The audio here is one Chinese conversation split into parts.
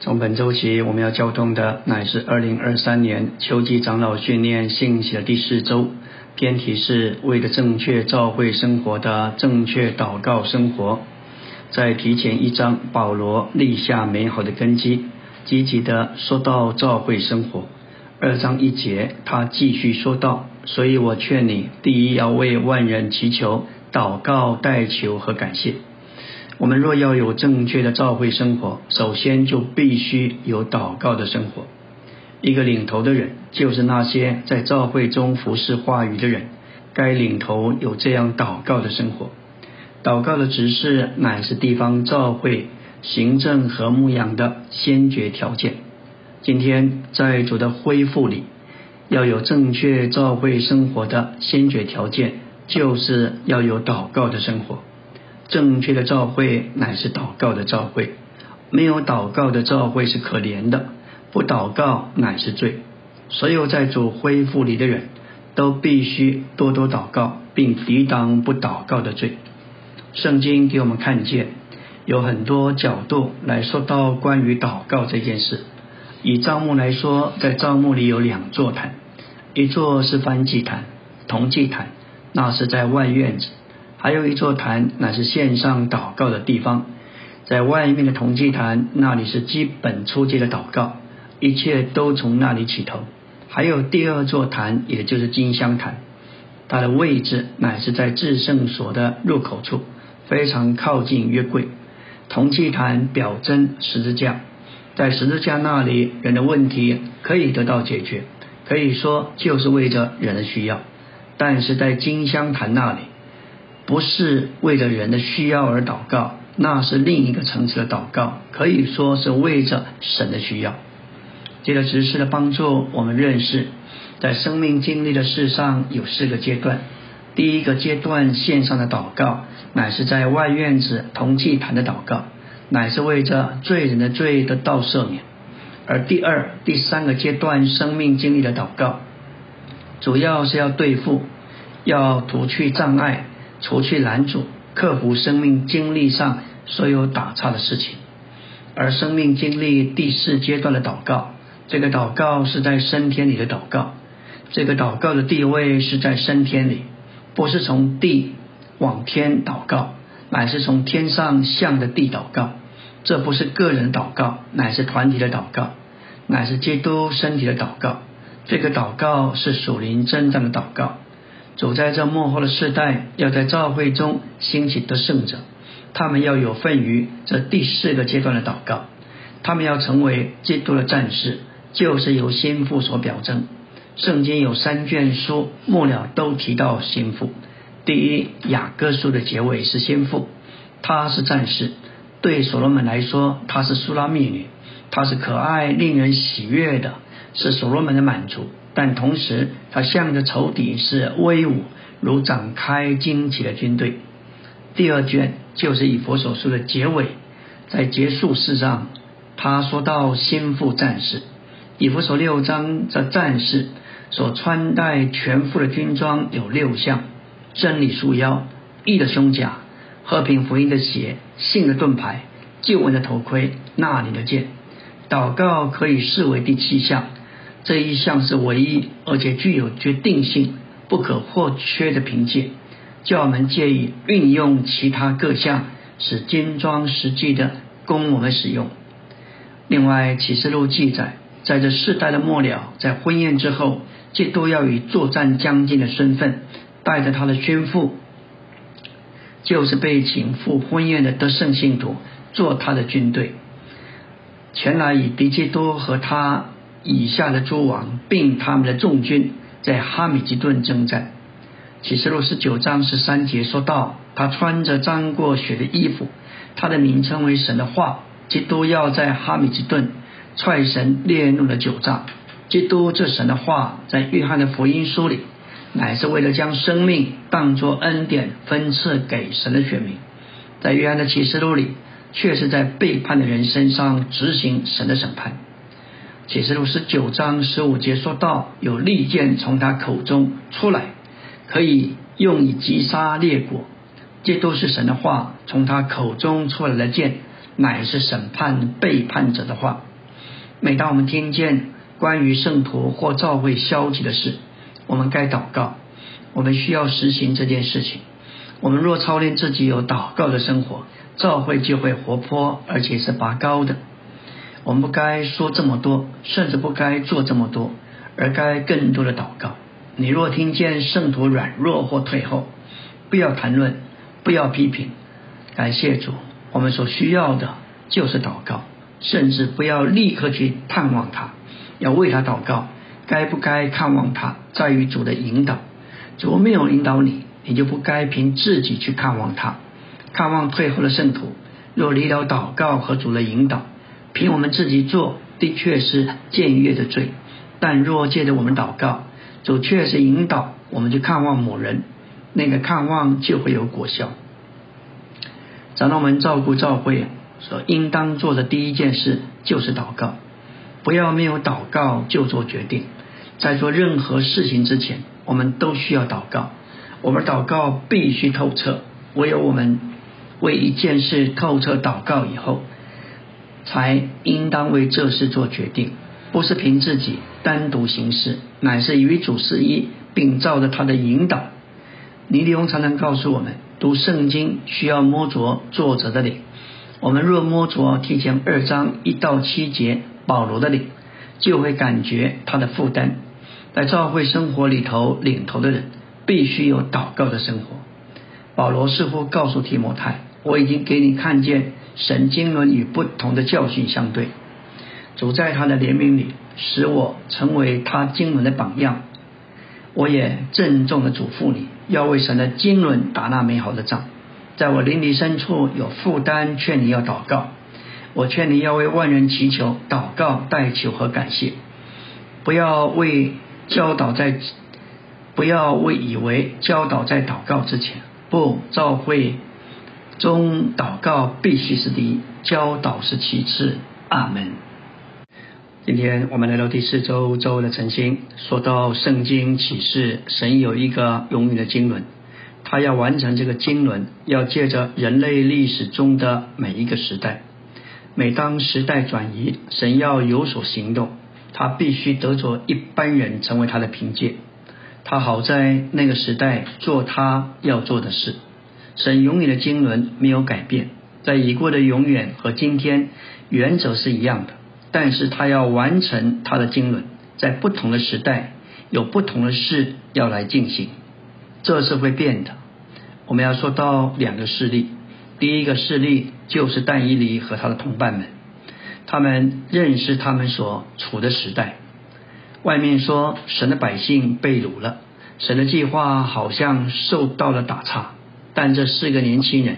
从本周起，我们要交通的乃是二零二三年秋季长老训练信息的第四周，篇题是为了正确教会生活的正确祷告生活。在提前一章，保罗立下美好的根基，积极的说到教会生活。二章一节，他继续说道：“所以我劝你，第一要为万人祈求、祷告、代求和感谢。”我们若要有正确的教会生活，首先就必须有祷告的生活。一个领头的人，就是那些在教会中服侍话语的人，该领头有这样祷告的生活。祷告的指示乃是地方教会行政和牧养的先决条件。今天在主的恢复里，要有正确教会生活的先决条件，就是要有祷告的生活。正确的召会乃是祷告的召会，没有祷告的召会是可怜的，不祷告乃是罪。所有在主恢复里的人都必须多多祷告，并抵挡不祷告的罪。圣经给我们看见有很多角度来说到关于祷告这件事。以帐幕来说，在帐幕里有两座坛，一座是燔祭坛、铜祭坛，那是在外院子。还有一座坛，乃是线上祷告的地方，在外面的铜祭坛那里是基本初级的祷告，一切都从那里起头。还有第二座坛，也就是金香坛，它的位置乃是在至圣所的入口处，非常靠近约柜。铜祭坛表征十字架，在十字架那里，人的问题可以得到解决，可以说就是为着人的需要。但是在金香坛那里。不是为了人的需要而祷告，那是另一个层次的祷告，可以说是为着神的需要。借着执事的帮助，我们认识，在生命经历的事上有四个阶段。第一个阶段，线上的祷告，乃是在外院子同祭坛的祷告，乃是为着罪人的罪得到赦免。而第二、第三个阶段，生命经历的祷告，主要是要对付，要除去障碍。除去拦阻，克服生命经历上所有打岔的事情，而生命经历第四阶段的祷告，这个祷告是在升天里的祷告，这个祷告的地位是在升天里，不是从地往天祷告，乃是从天上向着地祷告。这不是个人祷告，乃是团体的祷告，乃是基督身体的祷告。这个祷告是属灵真正的祷告。走在这幕后的世代，要在教会中兴起得胜者，他们要有份于这第四个阶段的祷告，他们要成为基督的战士，就是由心腹所表征。圣经有三卷书末了都提到心腹。第一，雅各书的结尾是心腹，他是战士。对所罗门来说，他是苏拉密女，她是可爱令人喜悦的，是所罗门的满足。但同时，他向着仇敌是威武如展开旌旗的军队。第二卷就是以佛所书的结尾，在结束式上，他说到心腹战士。以佛所六章这战士所穿戴全副的军装有六项：真理束腰、义的胸甲、和平福音的鞋、信的盾牌、救恩的头盔、那里的剑。祷告可以视为第七项。这一项是唯一而且具有决定性、不可或缺的凭借，叫我们借以运用其他各项，使精装实际的供我们使用。另外，启示录记载，在这世代的末了，在婚宴之后，基督要以作战将军的身份，带着他的宣父，就是被请赴婚宴的得胜信徒，做他的军队，前来与敌基督和他。以下的诸王并他们的众军在哈米吉顿征战。启示录十九章十三节说到，他穿着沾过血的衣服，他的名称为神的话。基督要在哈米吉顿踹神烈怒的酒仗。基督这神的话，在约翰的福音书里，乃是为了将生命当作恩典分赐给神的选民；在约翰的启示录里，却是在背叛的人身上执行神的审判。启示录十九章十五节说到，有利剑从他口中出来，可以用以击杀列国。这都是神的话，从他口中出来的剑，乃是审判背叛者的话。每当我们听见关于圣徒或教会消极的事，我们该祷告。我们需要实行这件事情。我们若操练自己有祷告的生活，教会就会活泼，而且是拔高的。我们不该说这么多，甚至不该做这么多，而该更多的祷告。你若听见圣徒软弱或退后，不要谈论，不要批评。感谢主，我们所需要的就是祷告，甚至不要立刻去探望他，要为他祷告。该不该看望他，在于主的引导。主没有引导你，你就不该凭自己去看望他。看望退后的圣徒，若离了祷告和主的引导，凭我们自己做的确是僭越的罪。但若借着我们祷告，主确实引导我们去看望某人，那个看望就会有果效。长老们照顾教会，所应当做的第一件事就是祷告，不要没有祷告就做决定。在做任何事情之前，我们都需要祷告。我们祷告必须透彻，唯有我们为一件事透彻祷告以后，才应当为这事做决定。不是凭自己单独行事，乃是与主是一，并照着他的引导。尼利翁常常告诉我们，读圣经需要摸着作者的脸。我们若摸着提前二章一到七节保罗的脸，就会感觉他的负担。在教会生活里头领头的人，必须有祷告的生活。保罗似乎告诉提摩太：“我已经给你看见神经纶与不同的教训相对。”主在他的怜悯里，使我成为他经纶的榜样。我也郑重的嘱咐你，要为神的经纶打那美好的仗。在我灵里深处有负担，劝你要祷告。我劝你要为万人祈求、祷告、代求和感谢。不要为教导在，不要为以为教导在祷告之前。不，召会中祷告必须是第一，教导是其次。阿门。今天我们来到第四周周的晨星，说到圣经启示，神有一个永远的经纶，他要完成这个经纶，要借着人类历史中的每一个时代，每当时代转移，神要有所行动，他必须得着一般人成为他的凭借，他好在那个时代做他要做的事。神永远的经纶没有改变，在已过的永远和今天原则是一样的。但是他要完成他的经纶，在不同的时代有不同的事要来进行，这是会变的。我们要说到两个事例，第一个事例就是但以理和他的同伴们，他们认识他们所处的时代。外面说神的百姓被掳了，神的计划好像受到了打岔，但这四个年轻人，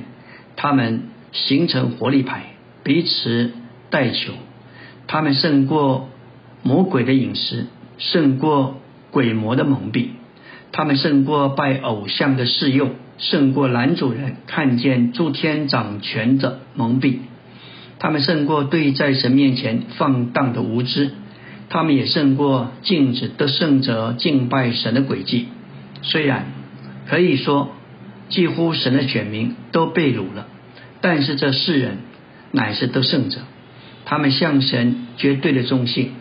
他们形成活力牌，彼此代求。他们胜过魔鬼的饮食，胜过鬼魔的蒙蔽，他们胜过拜偶像的侍用，胜过男主人看见诸天掌权的蒙蔽，他们胜过对在神面前放荡的无知，他们也胜过禁止得胜者敬拜神的诡计。虽然可以说几乎神的选民都被掳了，但是这世人乃是得胜者。他们向神绝对的忠信，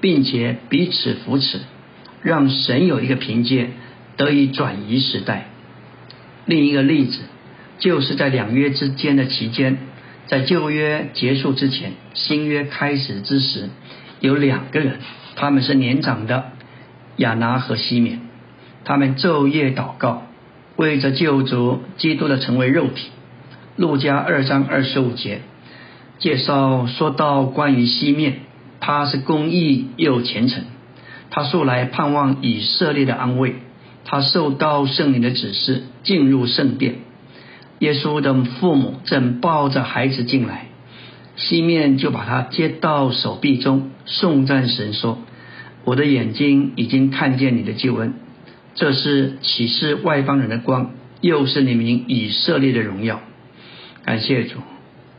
并且彼此扶持，让神有一个凭借得以转移时代。另一个例子，就是在两约之间的期间，在旧约结束之前，新约开始之时，有两个人，他们是年长的亚拿和西缅，他们昼夜祷告，为着救主基督的成为肉体。路加二章二十五节。介绍说到关于西面，他是公义又虔诚，他素来盼望以色列的安慰，他受到圣灵的指示进入圣殿。耶稣的父母正抱着孩子进来，西面就把他接到手臂中，颂赞神说：“我的眼睛已经看见你的救恩，这是启示外邦人的光，又是你们以色列的荣耀。”感谢主。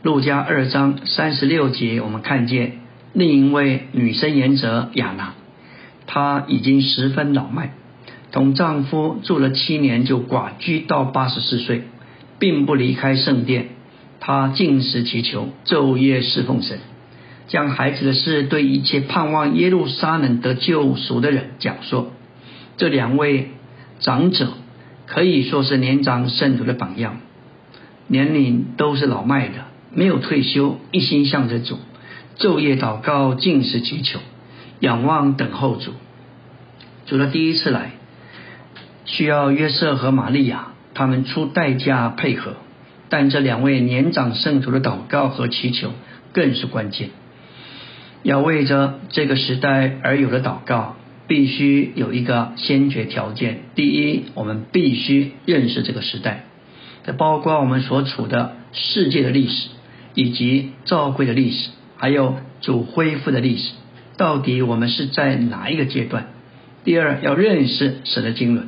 路加二章三十六节，我们看见另一位女生言者亚娜，她已经十分老迈，同丈夫住了七年，就寡居到八十四岁，并不离开圣殿。她进食祈求，昼夜侍奉神，将孩子的事对一切盼望耶路撒冷得救赎的人讲说。这两位长者可以说是年长圣徒的榜样，年龄都是老迈的，没有退休，一心向着主，昼夜祷告，进食祈求，仰望等候主。主的第一次来，需要约瑟和玛利亚他们出代价配合。但这两位年长圣徒的祷告和祈求更是关键。要为着这个时代而有的祷告，必须有一个先决条件：第一，我们必须认识这个时代，这包括我们所处的世界的历史，以及教会的历史，还有主恢复的历史。到底我们是在哪一个阶段？第二，要认识神的经纶；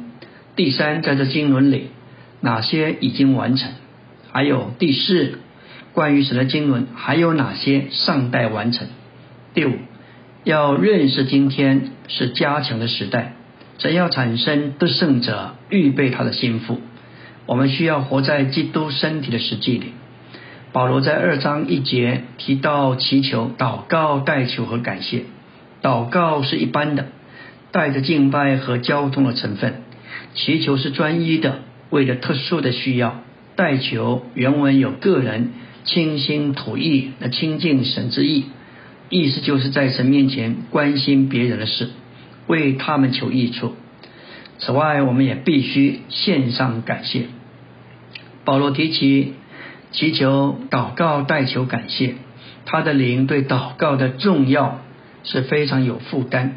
第三，在这经纶里，哪些已经完成？还有第四，关于神的经纶还有哪些尚待完成？第五，要认识今天是加强的时代，怎要产生得胜者，预备他的心腹。我们需要活在基督身体的实际里。保罗在二章一节提到祈求、祷告、代求和感谢。祷告是一般的，带着敬拜和交通的成分；祈求是专一的，为了特殊的需要。代求原文有个人倾心吐意的亲近神之意，意思就是在神面前关心别人的事，为他们求益处。此外，我们也必须献上感谢。保罗提起祈求、祷告、代求、感谢，他的灵对祷告的重要是非常有负担。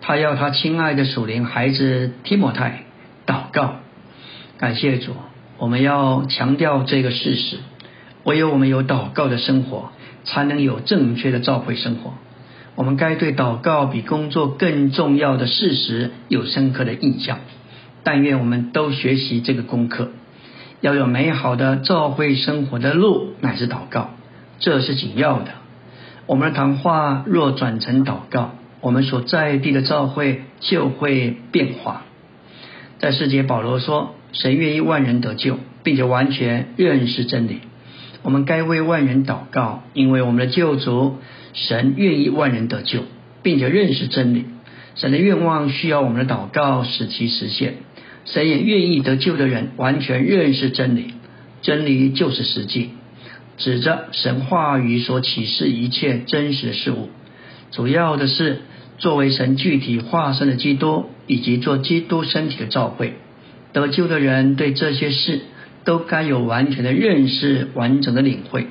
他要他亲爱的属灵孩子提摩太祷告，感谢主。我们要强调这个事实：唯有我们有祷告的生活，才能有正确的召会生活。我们该对祷告比工作更重要的事实有深刻的印象。但愿我们都学习这个功课，要有美好的召会生活的路乃是祷告，这是紧要的。我们的谈话若转成祷告，我们所在地的召会就会变化。在世界，保罗说。神愿意万人得救，并且完全认识真理。我们该为万人祷告，因为我们的救主神愿意万人得救，并且认识真理。神的愿望需要我们的祷告使其实现。神也愿意得救的人完全认识真理，真理就是实际，指着神话语所启示一切真实的事物。主要的是作为神具体化身的基督，以及做基督身体的召会。得救的人对这些事都该有完全的认识、完整的领会。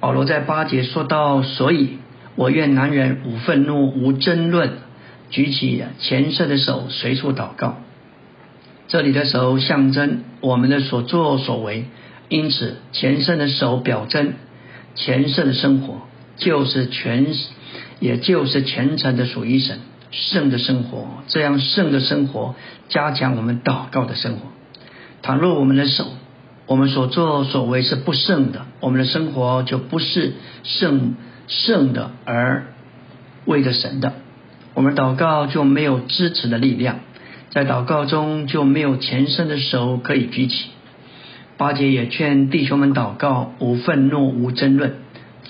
保罗在八节说到：“所以我愿男人无愤怒、无争论，举起前色的手，随处祷告。”这里的手象征我们的所作所为，因此前圣的手表征前圣的生活，就是全，也就是虔诚的属于神。圣的生活，这样圣的生活加强我们祷告的生活。倘若我们的手，我们所作所为是不圣的，我们的生活就不是圣圣的，而为着神的，我们祷告就没有支持的力量，在祷告中就没有前身的手可以举起。八戒也劝弟兄们祷告，无愤怒，无争论。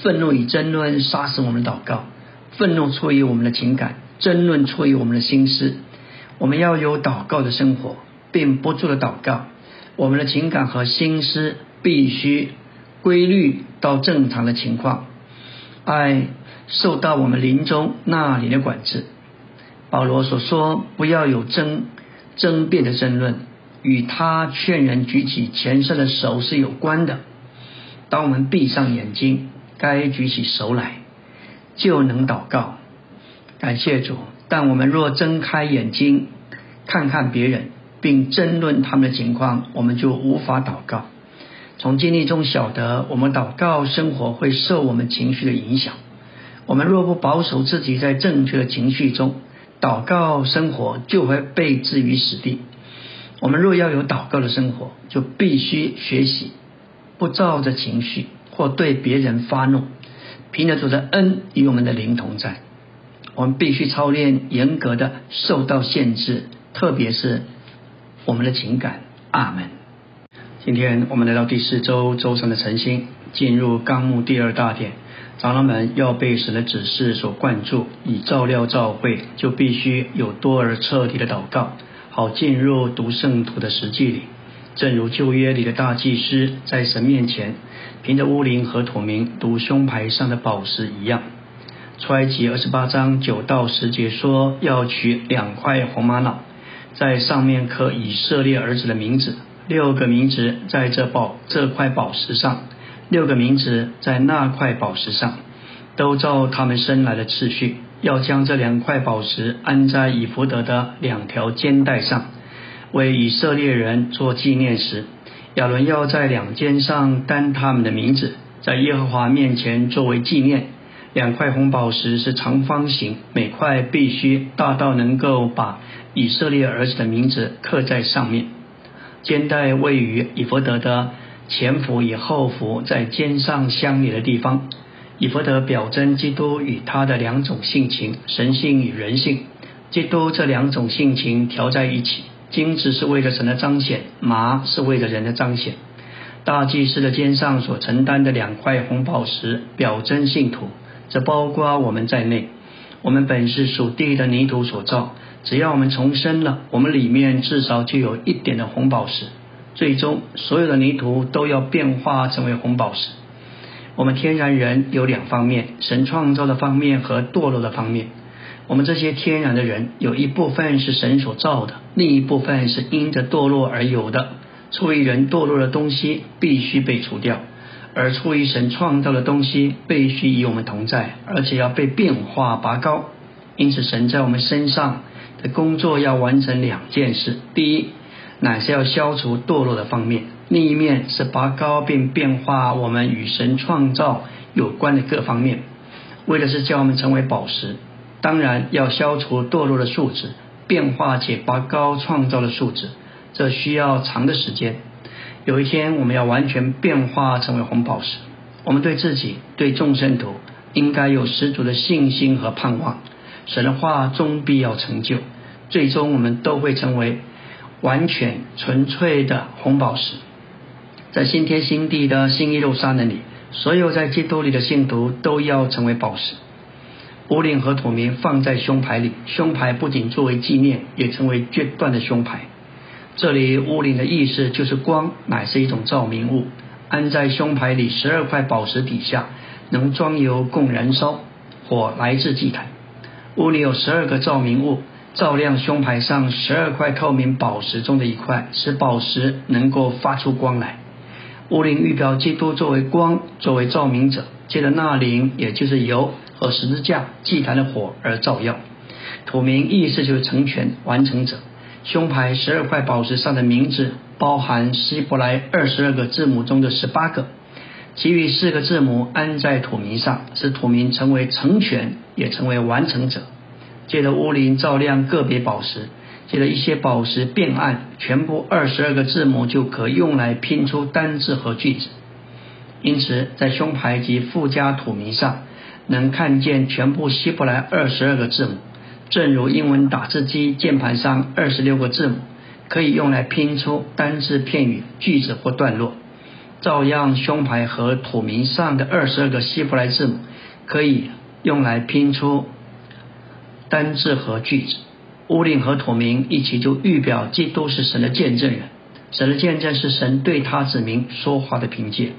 愤怒与争论杀死我们祷告，愤怒出于我们的情感。争论出于我们的心思，我们要有祷告的生活，并不住的祷告。我们的情感和心思必须规律到正常的情况，爱受到我们临终那里的管制。保罗所说不要有争争辩的争论，与他劝人举起前身的手是有关的。当我们闭上眼睛，该举起手来，就能祷告。感谢主，但我们若睁开眼睛看看别人，并争论他们的情况，我们就无法祷告。从经历中晓得，我们祷告生活会受我们情绪的影响。我们若不保守自己在正确的情绪中，祷告生活就会被置于死地。我们若要有祷告的生活，就必须学习不照着情绪或对别人发怒，凭着主的恩与我们的灵同在。我们必须操练严格的受到限制，特别是我们的情感。阿门。今天我们来到第四周周三的晨星，进入纲目第二大点。长老们要被神的指示所灌注，以照料教会，就必须有多而彻底的祷告，好进入读圣徒的实际里。正如旧约里的大祭司在神面前，凭着乌灵和土名读胸牌上的宝石一样。出埃及二十八章九到十节说，要取两块红玛瑙，在上面刻以色列儿子的名字。六个名字在这宝这块宝石上，六个名字在那块宝石上，都照他们生来的次序，要将这两块宝石安在以福德的两条肩带上，为以色列人做纪念时，亚伦要在两肩上担他们的名字，在耶和华面前作为纪念。两块红宝石是长方形，每块必须大到能够把以色列儿子的名字刻在上面。肩带位于以弗德的前幅与后幅在肩上相连的地方。以弗德表征基督与他的两种性情，神性与人性。基督这两种性情调在一起，金子是为了神的彰显，麻是为了人的彰显。大祭司的肩上所承担的两块红宝石，表征信徒，这包括我们在内。我们本是属地的泥土所造。只要我们重生了，我们里面至少就有一点的红宝石。最终，所有的泥土都要变化成为红宝石。我们天然人有两方面：神创造的方面和堕落的方面。我们这些天然的人，有一部分是神所造的，另一部分是因着堕落而有的。出于人堕落的东西必须被除掉，而出于神创造的东西必须与我们同在，而且要被变化拔高。因此，神在我们身上。的工作要完成两件事：第一，乃是要消除堕落的方面；另一面是拔高并变化我们与神创造有关的各方面。为的是叫我们成为宝石，当然要消除堕落的素质，变化且拔高创造的素质，这需要长的时间。有一天，我们要完全变化成为红宝石。我们对自己、对众生徒，应该有十足的信心和盼望。神的话终必要成就，最终我们都会成为完全纯粹的红宝石。在新天新地的新一路沙那里，所有在基督里的信徒都要成为宝石。乌领和土名放在胸牌里，胸牌不仅作为纪念，也成为决断的胸牌。这里乌灵的意思就是光，乃是一种照明物，安在胸牌里十二块宝石底下，能装油供燃烧，火来自祭坛。屋里有十二个照明物，照亮胸牌上十二块透明宝石中的一块，使宝石能够发出光来。屋灵预表基督作为光，作为照明者，借着那灵，也就是油和十字架祭坛的火而照耀。土名意思就是成全、完成者。胸牌十二块宝石上的名字，包含希伯来二十二个字母中的十八个。其余四个字母安在土名上，使土名成为成全，也成为完成者。借着乌灵照亮个别宝石，借着一些宝石变暗，全部二十二个字母就可用来拼出单字和句子。因此，在胸牌及附加土名上，能看见全部希伯来二十二个字母，正如英文打字机键盘上二十六个字母，可以用来拼出单字、片语、句子或段落。照样，胸牌和土名上的二十二个希伯来字母可以用来拼出单字和句子。乌令和土名一起就预表基督是神的见证人，神的见证是神对他子民说话的凭借。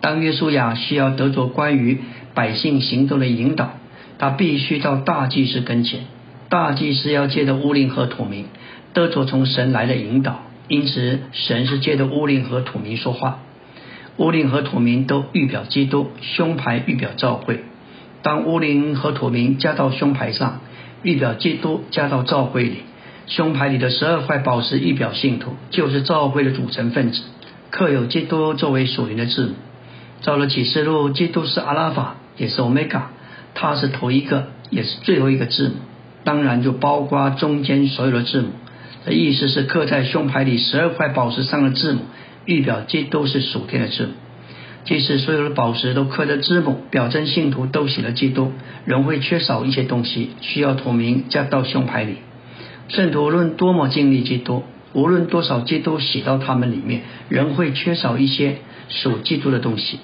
当约书亚需要得着关于百姓行动的引导，他必须到大祭司跟前。大祭司要借着乌灵和土名得着从神来的引导。因此，神是借着乌灵和土明说话，乌灵和土明都预表基督，胸牌预表教会。当乌灵和土明加到胸牌上，预表基督加到教会里。胸牌里的十二块宝石预表信徒，就是教会的组成分子，刻有基督作为属灵的字母。照了启示录，基督是阿拉法，也是欧米伽，他是头一个，也是最后一个字母，当然就包括中间所有的字母。的意思是刻在胸牌里十二块宝石上的字母，预表基督是属天的字母。即使所有的宝石都刻着字母，表征信徒都写了基督，仍会缺少一些东西，需要土名加到胸牌里。圣徒论多么经历基督，无论多少基督写到他们里面，仍会缺少一些属基督的东西。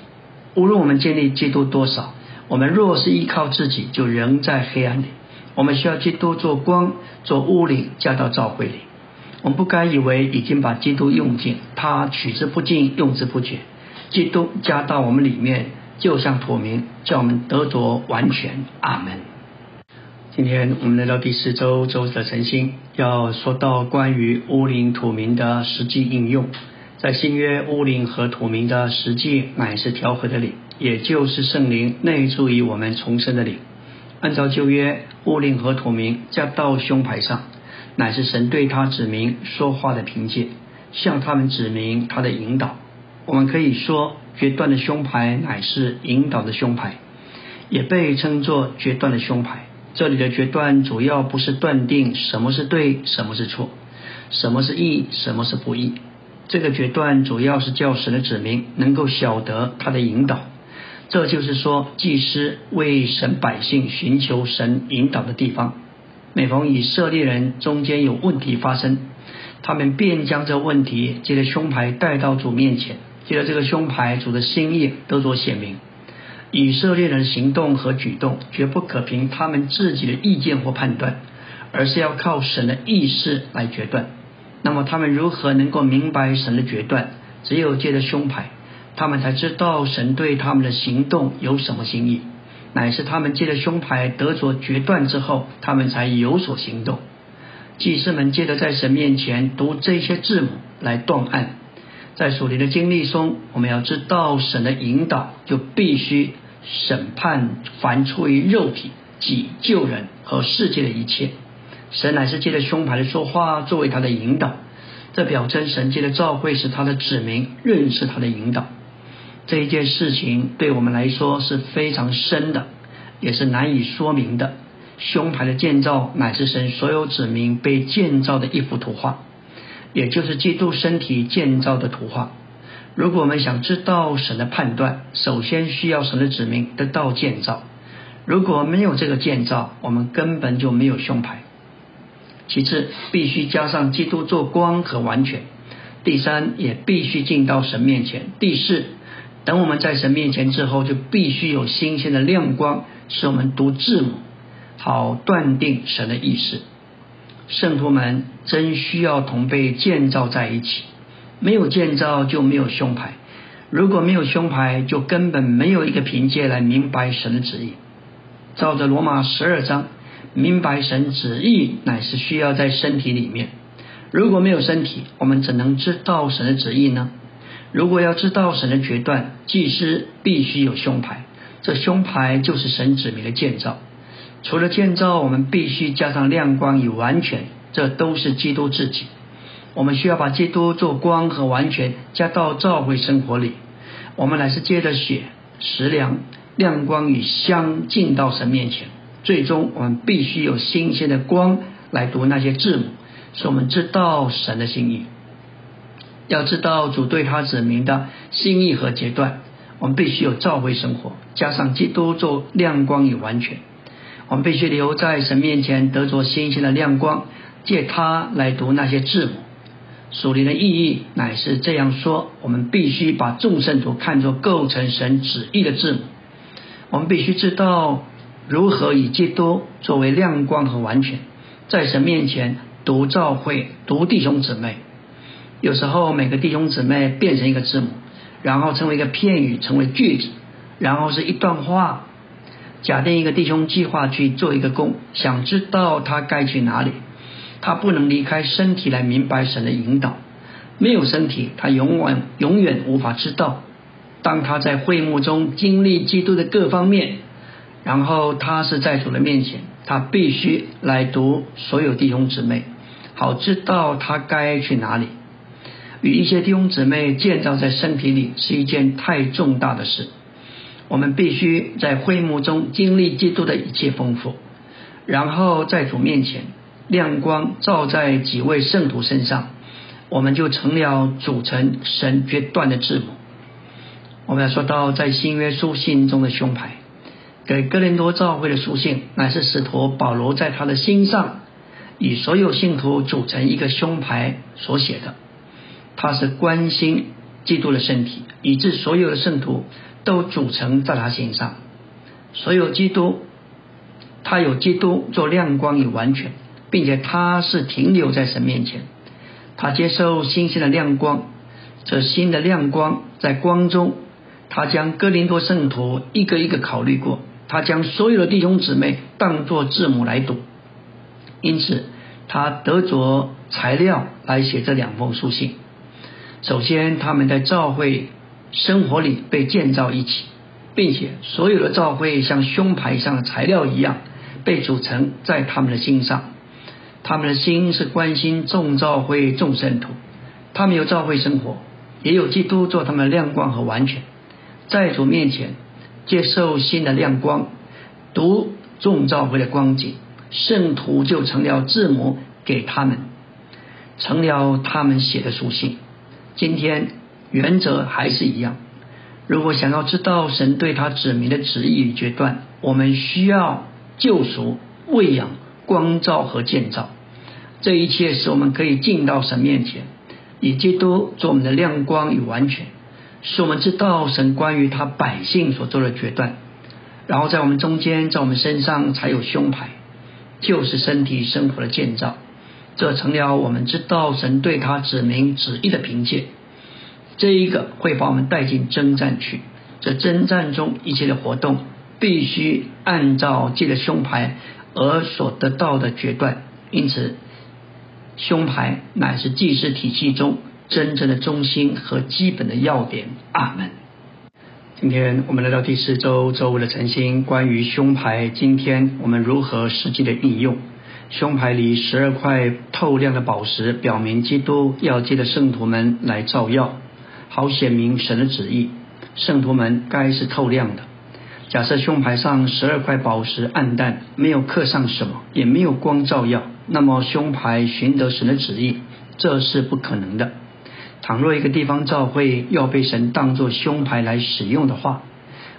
无论我们建立基督多少，我们若是依靠自己，就仍在黑暗里。我们需要基督做光，做屋里加到教会里。我们不该以为已经把基督用尽，他取之不尽，用之不绝。基督加到我们里面，就像土明，叫我们得着完全。阿门。今天我们来到第四周周的晨星，要说到关于乌灵土明的实际应用。在新约，乌灵和土明的实际乃是调和的灵，也就是圣灵内住于我们重生的灵。按照旧约，物令和土名加到胸牌上。乃是神对他指明说话的凭借，向他们指明他的引导。我们可以说，决断的胸牌乃是引导的胸牌，也被称作决断的胸牌。这里的决断主要不是断定什么是对，什么是错，什么是义，什么是不义。这个决断主要是叫神的指明能够晓得他的引导。这就是说，祭司为神百姓寻求神引导的地方。每逢以色列人中间有问题发生，他们便将这问题借着胸牌带到主面前，借着这个胸牌，主的心意都做显明。以色列人行动和举动绝不可凭他们自己的意见或判断，而是要靠神的意识来决断。那么他们如何能够明白神的决断？只有借着胸牌，他们才知道神对他们的行动有什么心意。乃是他们借着胸牌得着决断之后，他们才有所行动。祭司们借着在神面前读这些字母来断案。在属灵的经历中，我们要知道神的引导，就必须审判凡出于肉体、己救人和世界的一切。神乃是借着胸牌的说话作为他的引导，这表征神借的召会是他的指明，认识他的引导。这一件事情对我们来说是非常深的，也是难以说明的。胸牌的建造乃是神所有子民被建造的一幅图画，也就是基督身体建造的图画。如果我们想知道神的判断，首先需要神的子民得到建造。如果没有这个建造，我们根本就没有胸牌。其次，必须加上基督做光和完全。第三，也必须进到神面前。第四。等我们在神面前之后，就必须有新鲜的亮光，使我们读字母，好断定神的意思。圣徒们真需要同被建造在一起，没有建造就没有胸牌，如果没有胸牌，就根本没有一个凭借来明白神的旨意。照着罗马十二章，明白神旨意乃是需要在身体里面。如果没有身体，我们怎能知道神的旨意呢？如果要知道神的决断，祭司必须有胸牌。这胸牌就是神指明的建造。除了建造，我们必须加上亮光与完全，这都是基督自己。我们需要把基督做光和完全加到召会生活里。我们乃是借着血、食粮、亮光与香进到神面前。最终，我们必须有新鲜的光来读那些字母，使我们知道神的心意。要知道主对他指明的心意和阶段，我们必须有召会生活，加上基督做亮光与完全。我们必须留在神面前得着新鲜的亮光，借他来读那些字母。属灵的意义乃是这样说：我们必须把众圣徒看作构成神旨意的字母。我们必须知道如何以基督作为亮光和完全，在神面前读照会、读弟兄姊妹。有时候每个弟兄姊妹变成一个字母，然后成为一个片语，成为句子，然后是一段话。假定一个弟兄计划去做一个工，想知道他该去哪里，他不能离开身体来明白神的引导。没有身体，他永远永远无法知道。当他在会幕中经历基督的各方面，然后他是在主的面前，他必须来读所有弟兄姊妹，好知道他该去哪里。与一些弟兄姊妹建造在身体里是一件太重大的事。我们必须在会幕中经历基督的一切丰富，然后在主面前亮光照在几位圣徒身上，我们就成了组成神决断的字母。我们要说到在新约书信中的胸牌，给哥林多教会的书信乃是使徒保罗在他的心上以所有信徒组成一个胸牌所写的。他是关心基督的身体，以致所有的圣徒都组成在他心上。所有基督，他有基督做亮光与完全，并且他是停留在神面前，他接受新鲜的亮光。这新的亮光在光中，他将哥林多圣徒一个一个考虑过，他将所有的弟兄姊妹当作字母来读，因此他得着材料来写这两封书信。首先，他们在教会生活里被建造一起，并且所有的教会像胸牌上的材料一样被组成在他们的心上。他们的心是关心众教会众圣徒，他们有教会生活。也有基督做他们的亮光和完全，在主面前接受新的亮光，读众召会的光景，圣徒就成了字母给他们，成了他们写的书信。今天原则还是一样，如果想要知道神对他指明的旨意与决断，我们需要救赎、喂养、光照和建造，这一切使我们可以进到神面前。以基督做我们的亮光与完全，使我们知道神关于他百姓所做的决断。然后在我们中间，在我们身上才有胸牌，就是身体生活的建造。这成了我们知道神对他指明旨意的凭借。这一个会把我们带进征战去。这征战中一切的活动，必须按照这个胸牌而所得到的决断。因此。胸牌乃是祭祀体系中真正的中心和基本的要点。阿门。今天我们来到第四周周五的晨星，关于胸牌，今天我们如何实际的应用？胸牌里十二块透亮的宝石，表明基督要借着圣徒们来照耀，好显明神的旨意。圣徒们该是透亮的。假设胸牌上十二块宝石暗淡，没有刻上什么，也没有光照耀。那么胸牌寻得神的旨意，这是不可能的。倘若一个地方教会要被神当作胸牌来使用的话，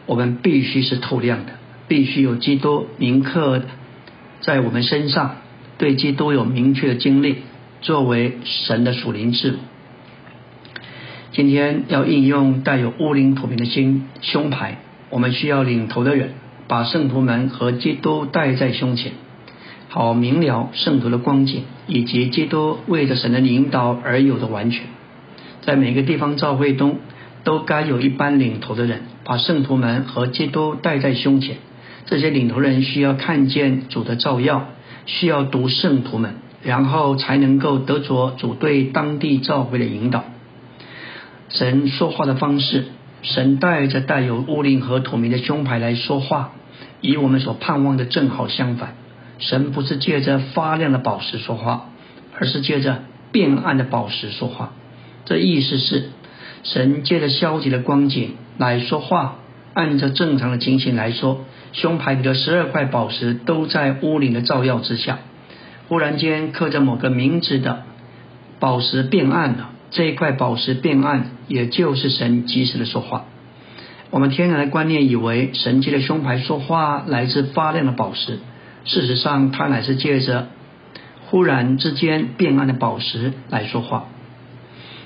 我们必须是透亮的，必须有基督铭刻在我们身上，对基督有明确的经历，作为神的属灵字。今天要应用带有乌灵土名的心胸牌，我们需要领头的人把圣徒们和基督带在胸前。好明了圣徒的光景，以及基督为着神的引导而有的完全，在每个地方教会中，都该有一班领头的人，把圣徒们和基督带在胸前。这些领头人需要看见主的照耀，需要读圣徒们，然后才能够得着主对当地教会的引导。神说话的方式，神带着带有乌灵和土名的胸牌来说话，与我们所盼望的正好相反。神不是借着发亮的宝石说话，而是借着变暗的宝石说话。这意思是，神借着消极的光景来说话。按照正常的情形来说，胸牌里的十二块宝石都在屋顶的照耀之下。忽然间刻着某个名字的宝石变暗了，这一块宝石变暗，也就是神及时的说话。我们天然的观念以为，神借着胸牌说话来自发亮的宝石。事实上，他乃是借着忽然之间变暗的宝石来说话。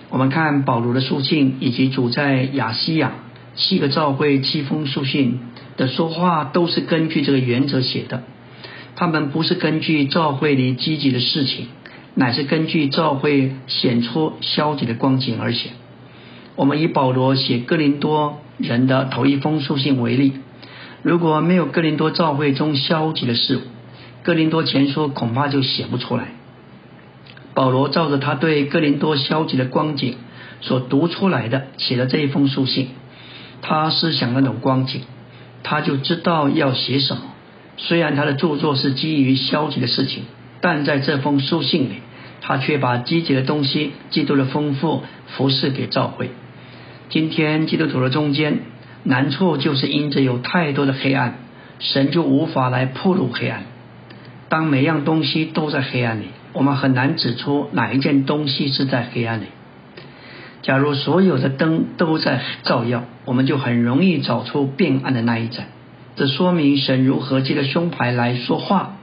我们看保罗的书信，以及主在亚西亚七个教会七封书信的说话，都是根据这个原则写的。他们不是根据教会里积极的事情，乃是根据教会显出消极的光景而写。我们以保罗写哥林多人的头一封书信为例。如果没有哥林多教会中消极的事物，哥林多前书恐怕就写不出来。保罗照着他对哥林多消极的光景所读出来的，写了这一封书信。他思想那种光景，他就知道要写什么。虽然他的著作是基于消极的事情，但在这封书信里，他却把积极的东西、基督的丰富服饰给教会。今天基督徒的中间。难处就是因着有太多的黑暗，神就无法来破入黑暗。当每样东西都在黑暗里，我们很难指出哪一件东西是在黑暗里。假如所有的灯都在照耀，我们就很容易找出变暗的那一盏。这说明神如何借着胸牌来说话。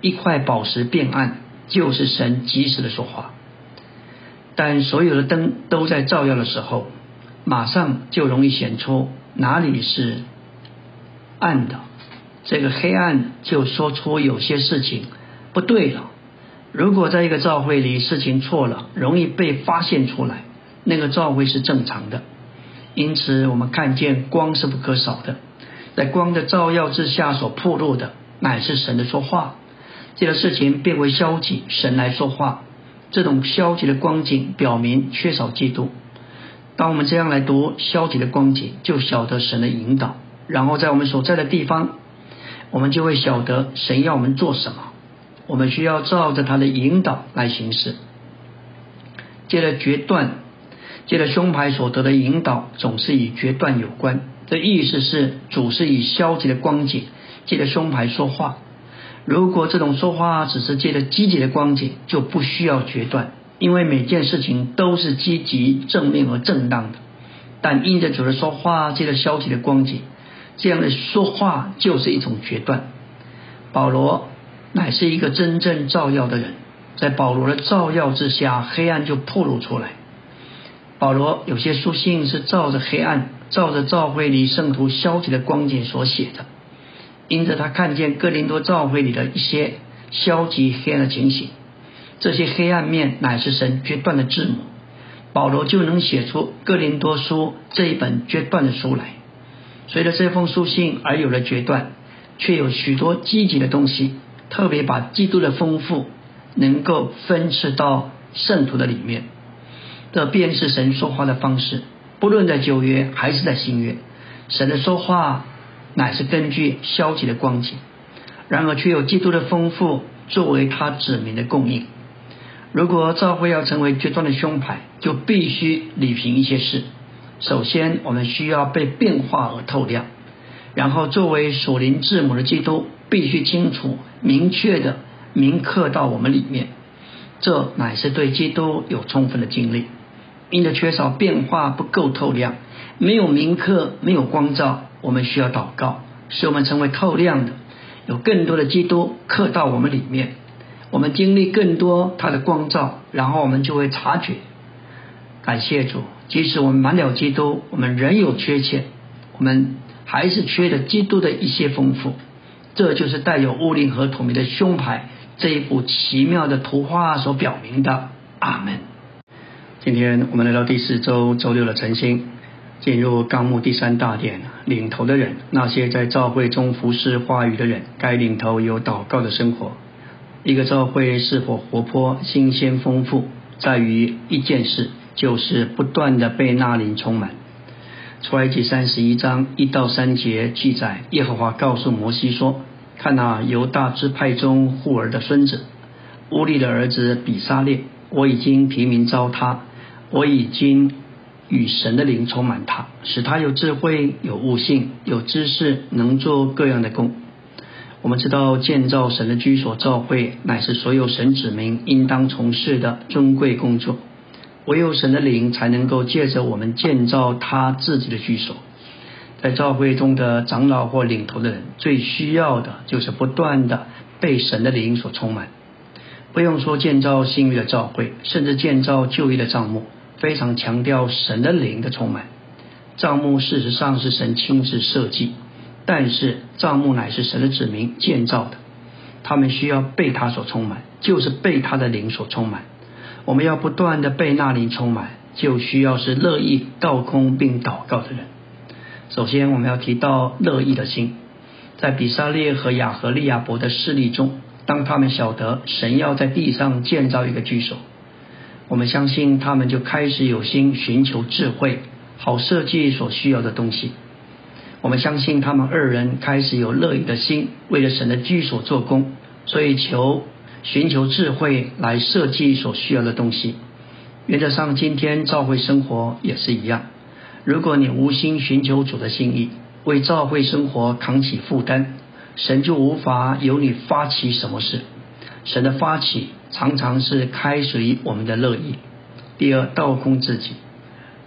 一块宝石变暗，就是神及时的说话。但所有的灯都在照耀的时候，马上就容易显出哪里是暗的。这个黑暗就说出有些事情不对了。如果在一个教会里事情错了，容易被发现出来，那个照会是正常的。因此，我们看见光是不可少的，在光的照耀之下所暴露的，乃是神的说话。这个事情变为消极，神来说话，这种消极的光景表明缺少基督。当我们这样来读消极的光景，就晓得神的引导，然后在我们所在的地方，我们就会晓得神要我们做什么。我们需要照着他的引导来行事。接着决断，借着胸牌所得的引导，总是与决断有关。这意思是主是以消极的光景借着胸牌说话。如果这种说话只是借着积极的光景，就不需要决断，因为每件事情都是积极、正面和正当的。但因着主的说话借着消极的光景，这样的说话就是一种决断。保罗。乃是一个真正照耀的人，在保罗的照耀之下，黑暗就暴露出来。保罗有些书信是照着黑暗、照着教会里圣徒消极的光景所写的，因着他看见哥林多教会里的一些消极黑暗的情形，这些黑暗面乃是神决断的字母，保罗就能写出哥林多书这一本决断的书来。随着这封书信而有了决断，却有许多积极的东西。特别把基督的丰富能够分赐到圣徒的里面，这便是神说话的方式。不论在旧约还是在新约，神的说话乃是根据消极的光景，然而却有基督的丰富作为他指明的供应。如果教会要成为决断的胸牌，就必须理平一些事。首先，我们需要被变化而透亮，然后作为属灵字母的基督。必须清楚、明确的铭刻到我们里面，这乃是对基督有充分的经历。因着缺少变化不够透亮，没有铭刻，没有光照，我们需要祷告，使我们成为透亮的，有更多的基督刻到我们里面。我们经历更多他的光照，然后我们就会察觉。感谢主，即使我们满了基督，我们仍有缺陷，我们还是缺了基督的一些丰富。这就是带有乌灵和土明的胸牌这一幅奇妙的图画所表明的。阿门。今天我们来到第四周周六的晨星，进入纲目第三大点，领头的人，那些在教会中服侍话语的人，该领头有祷告的生活。一个教会是否活泼、新鲜、丰富，在于一件事，就是不断的被那灵充满。出埃及三十一章一到三节记载，耶和华告诉摩西说：“看那犹大支派中户儿的孙子乌利的儿子比沙列，我已经提名召他，我已经与神的灵充满他，使他有智慧、有悟性、有知识，能做各样的工。我们知道建造神的居所、教会，乃是所有神子民应当从事的尊贵工作。”唯有神的灵才能够借着我们建造他自己的居所。在教会中的长老或领头的人，最需要的就是不断的被神的灵所充满。不用说建造新约的教会，甚至建造旧约的帐幕，非常强调神的灵的充满。帐幕事实上是神亲自设计，但是帐幕乃是神的子民建造的，他们需要被他所充满，就是被他的灵所充满。我们要不断的被那灵充满，就需要是乐意倒空并祷告的人。首先，我们要提到乐意的心。在比萨列和亚和利亚伯的事例中，当他们晓得神要在地上建造一个居所，我们相信他们就开始有心寻求智慧，好设计所需要的东西。我们相信他们二人开始有乐意的心，为了神的居所做工，所以求。寻求智慧来设计所需要的东西。原则上，今天教会生活也是一样。如果你无心寻求主的心意，为教会生活扛起负担，神就无法由你发起什么事。神的发起常常是开始于我们的乐意。第二，倒空自己。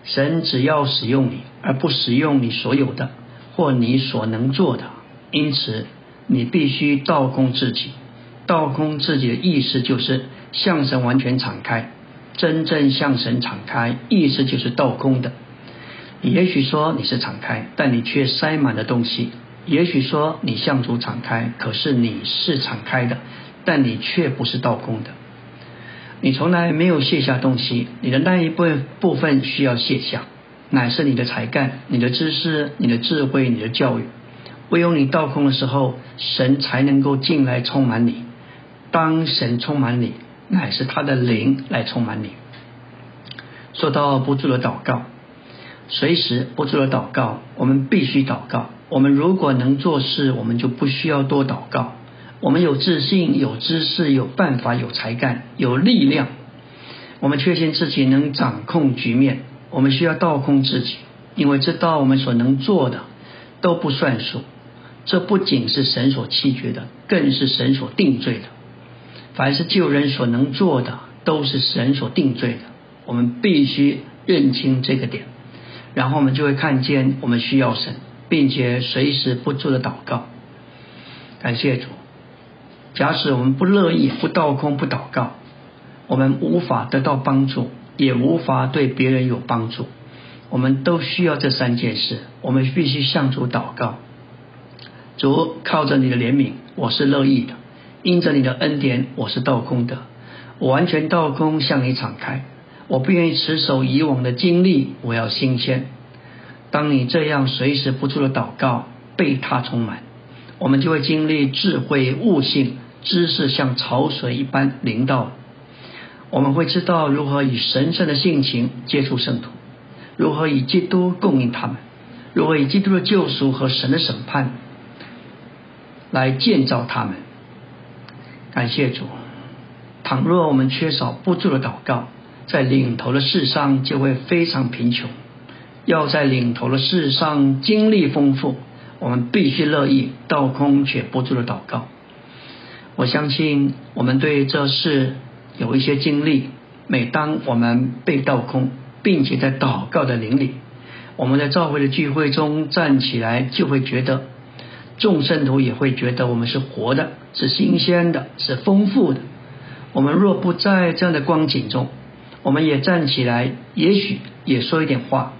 神只要使用你，而不使用你所有的或你所能做的。因此，你必须倒空自己。倒空自己的意思就是向神完全敞开，真正向神敞开，意思就是倒空的。也许说你是敞开，但你却塞满了东西；也许说你向主敞开，可是你是敞开的，但你却不是倒空的。你从来没有卸下东西，你的那一部部分需要卸下，乃是你的才干、你的知识、你的智慧、你的教育。唯有你倒空的时候，神才能够进来充满你。当神充满你，乃是他的灵来充满你。说到不住的祷告。随时不住的祷告，我们必须祷告。我们如果能做事，我们就不需要多祷告。我们有自信、有知识、有办法、有才干、有力量。我们确信自己能掌控局面。我们需要倒空自己，因为知道我们所能做的都不算数。这不仅是神所弃绝的，更是神所定罪的。凡是救人所能做的，都是神所定罪的。我们必须认清这个点。然后我们就会看见我们需要神，并且随时不住的祷告。感谢主。假使我们不乐意、不倒空、不祷告，我们无法得到帮助，也无法对别人有帮助。我们都需要这三件事。我们必须向主祷告。主靠着你的怜悯，我是乐意的；因着你的恩典，我是倒空的。我完全倒空，向你敞开。我不愿意持守以往的经历，我要新鲜。当你这样随时不住的祷告，被他充满，我们就会经历智慧、悟性、知识像潮水一般临到。我们会知道如何以神圣的性情接触圣徒，如何以基督供应他们，如何以基督的救赎和神的审判来建造他们。感谢主。倘若我们缺少不住的祷告，在领头的事上就会非常贫穷。要在领头的事上经历丰富，我们必须乐意倒空且不住的祷告。我相信我们对这事有一些经历。每当我们被倒空，并且在祷告的灵里，我们在教会的聚会中站起来，就会觉得众圣徒也会觉得我们是活的，是新鲜的，是丰富的。我们若不在这样的光景中，我们也站起来，也许也说一点话，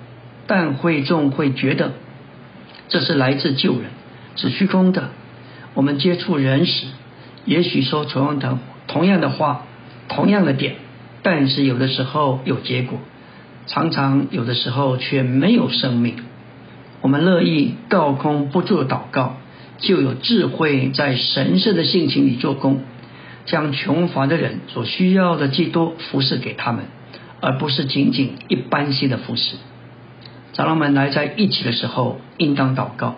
但会众会觉得这是来自旧人，是虚空的。我们接触人时，也许说同样的同样的话，同样的点，但是有的时候有结果，常常有的时候却没有生命。我们乐意倒空不住的祷告，就有智慧在神圣的性情里做工。将穷乏的人所需要的基督服侍给他们，而不是仅仅一般性的服侍。长老们来在一起的时候，应当祷告，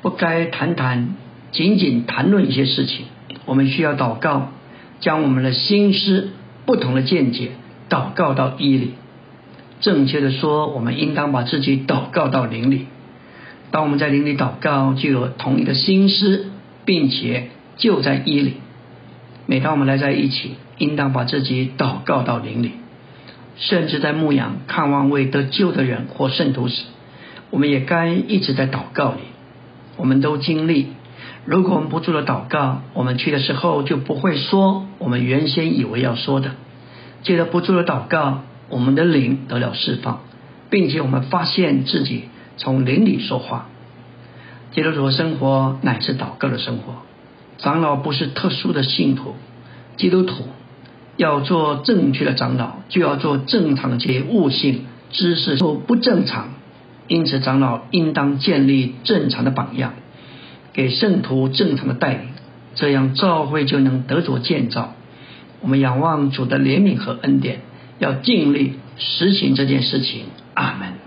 不该谈谈仅仅谈论一些事情。我们需要祷告，将我们的心思、不同的见解祷告到一里。正确的说，我们应当把自己祷告到灵里。当我们在灵里祷告，就有同一的心思，并且就在一里。每当我们来在一起，应当把自己祷告到灵里，甚至在牧养、看望未得救的人或圣徒时，我们也该一直在祷告里。我们都经历，如果我们不住的祷告，我们去的时候就不会说我们原先以为要说的。借着不住的祷告，我们的灵得了释放，并且我们发现自己从灵里说话。基督徒生活乃是祷告的生活。长老不是特殊的信徒，基督徒要做正确的长老，就要做正常的些悟性知识都不正常，因此长老应当建立正常的榜样，给圣徒正常的带领，这样教会就能得着建造。我们仰望主的怜悯和恩典，要尽力实行这件事情。阿门。